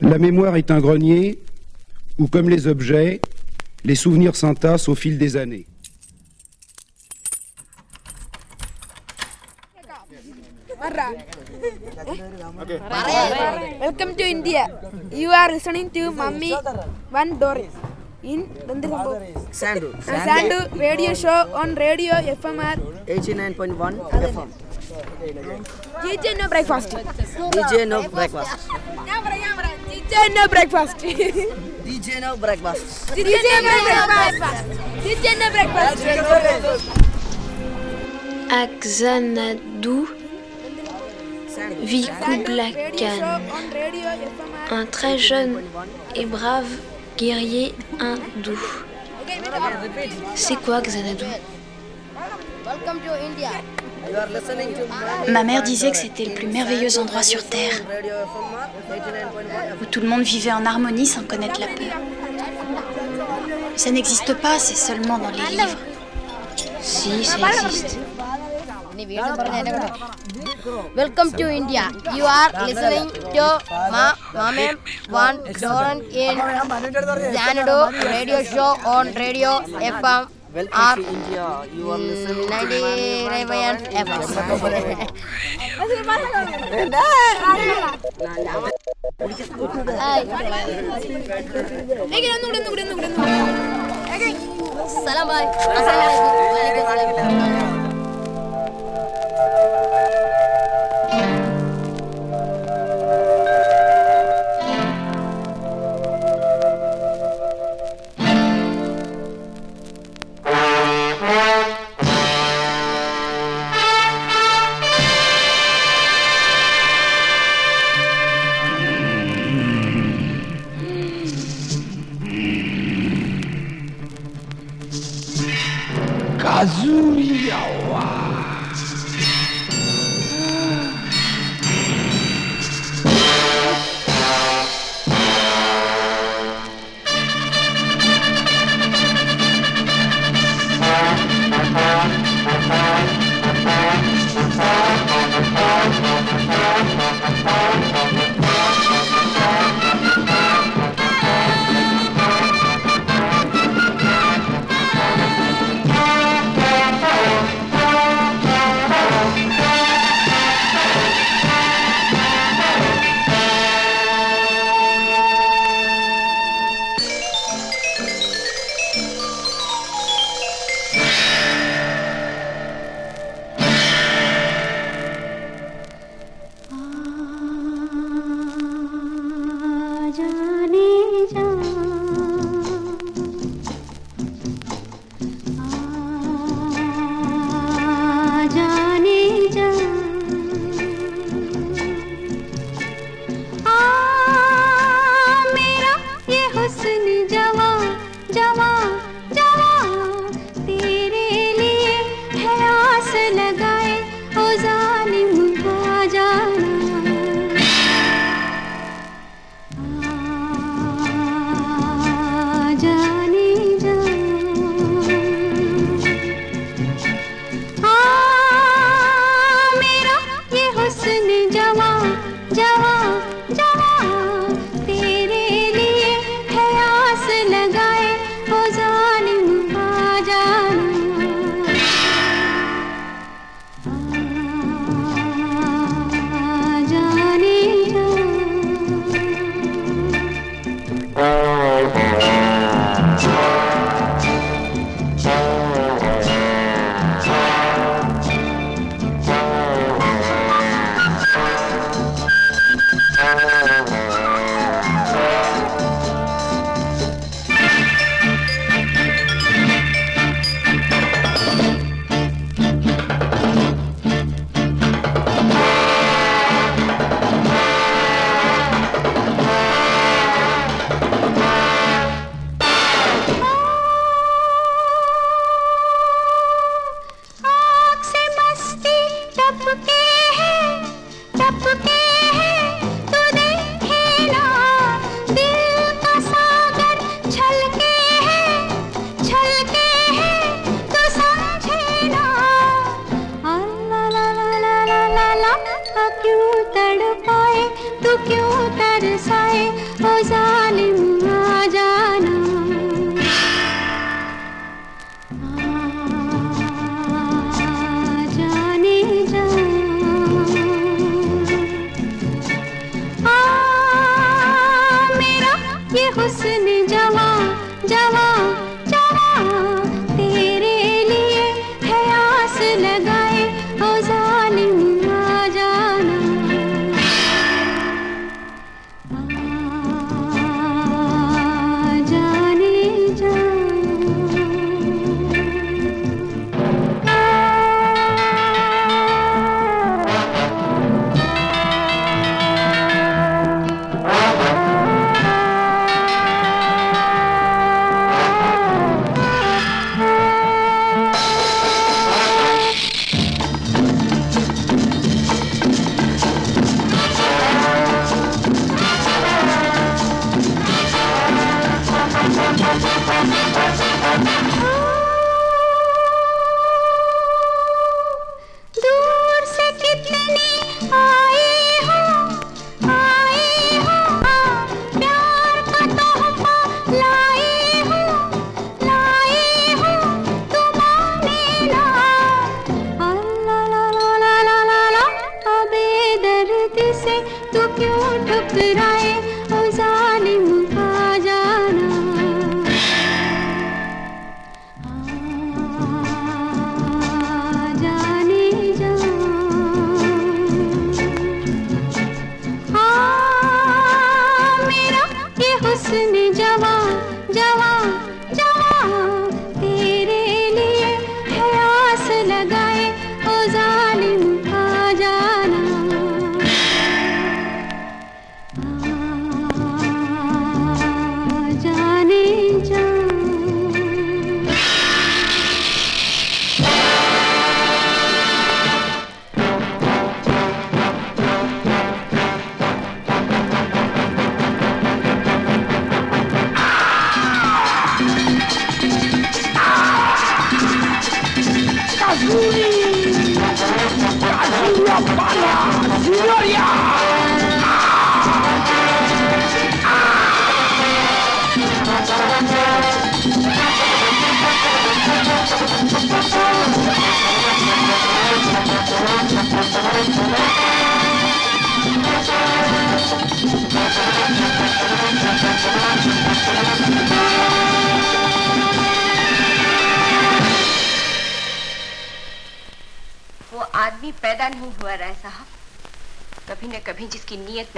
La mémoire est un grenier où, comme les objets, les souvenirs s'entassent au fil des années. Welcome to India. You are listening to Mummy One Doris in Sandu. Sandu radio show on Radio FMR. 89.1 FM. DJ no breakfast. DJ no breakfast. DJ no breakfast. DJ no breakfast. DJ no breakfast. DJ no breakfast. Axanadu vit Kublai Khan, un très jeune et brave guerrier hindou. C'est quoi Xanadu? Welcome to India. Ma mère disait que c'était le plus merveilleux endroit sur Terre, Radio FMR 89.1 où tout le monde vivait en harmonie sans connaître la peur. Ça n'existe pas, c'est seulement dans les livres. Si, ça existe. Welcome to India. You are listening to Ma Mame One Doran in Xanadu radio show on Radio FM Welcome Up to India. You are listening to Ramayan സലാം bye അസ്സലാമു അലൈക്കും വലൈക്കും സലാം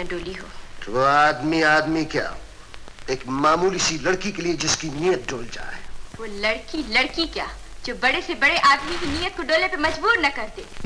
में डोली हो। तो वो आदमी आदमी क्या? एक मामूली सी लड़की के लिए जिसकी नीयत डोल जाए। वो लड़की लड़की क्या जो बड़े से बड़े आदमी की नीयत को डोले पे मजबूर न कर दे।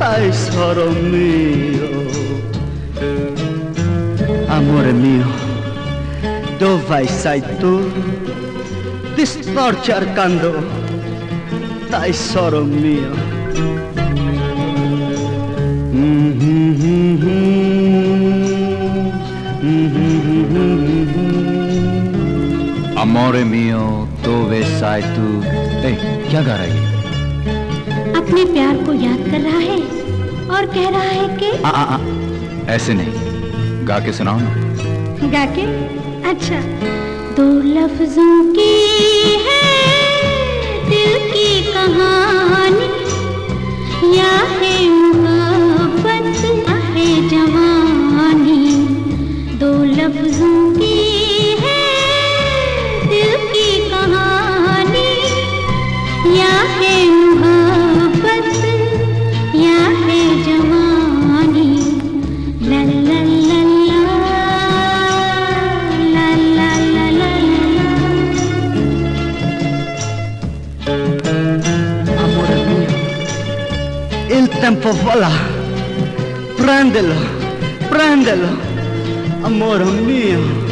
Ai, soro mio, amore mio, vai sair tu? Ti arcando. cercando, soro mio. Mm-hmm, mm-hmm, mm-hmm, amore mio, dove sei tu? Ehi, hey, che gara é? अपने प्यार को याद कर रहा है और कह रहा है कि आ, आ, आ, ऐसे नहीं। गा के सुनाओ ना। गा के? अच्छा। दो लफ्जों की है दिल की कहानी। या है मोहब्बत या है जवानी। दो लफ्जों Oh, voilà, prendelo, prendelo, amore mio.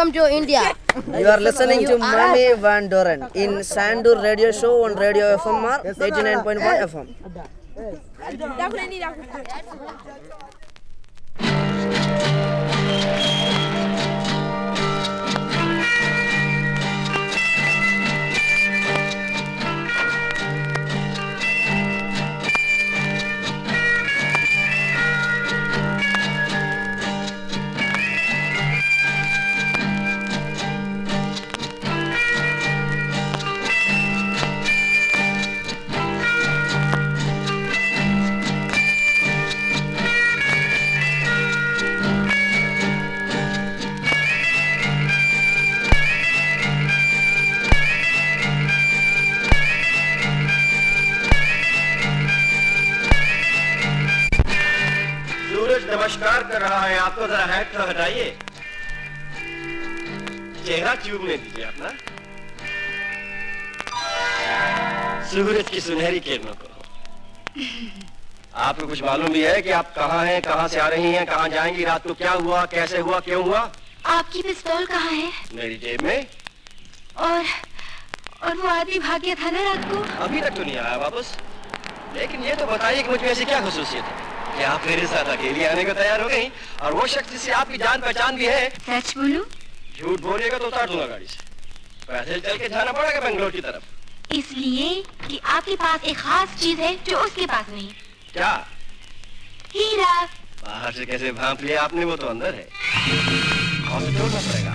Welcome to India. You are listening to Mami Van Doren in Sandur radio show on Radio FMR 89.1 FM. रहा है आपको जरा हैट तो हटाइए। चेहरा चूमने दीजिए अपना। सूरज की सुनहरी किरणों को। आपको कुछ मालूम भी है कि आप कहाँ हैं कहाँ से आ रही हैं कहाँ जाएँगी रात को क्या हुआ कैसे हुआ क्यों हुआ? आपकी पिस्तौल कहाँ है? मेरी जेब में। और और वो आदमी भाग गया था ना रात को? अभी तक तो नहीं आया वापस। लेकिन ये तो बताइए कि मुझमें ऐसी क्या खसूसियत है। कि आप मेरे साथ अकेली आने को तैयार हो गई और वो शख्स जिससे आपकी जान पहचान भी है सच बोलू? झूठ बोलेगा तो उतार दूँगा गाड़ी से। पैसे चल के जाना पड़ेगा बेंगलोर की तरफ़। इसलिए कि आपके पास एक खास चीज़ है जो उसके पास नहीं। क्या? हीरा। बाहर से कैसे भाप लिया आपने वो तो अंदर है। और जोड़ना पड़ेगा।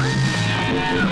Yeah!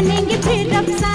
बनेंगे फिर अफसाने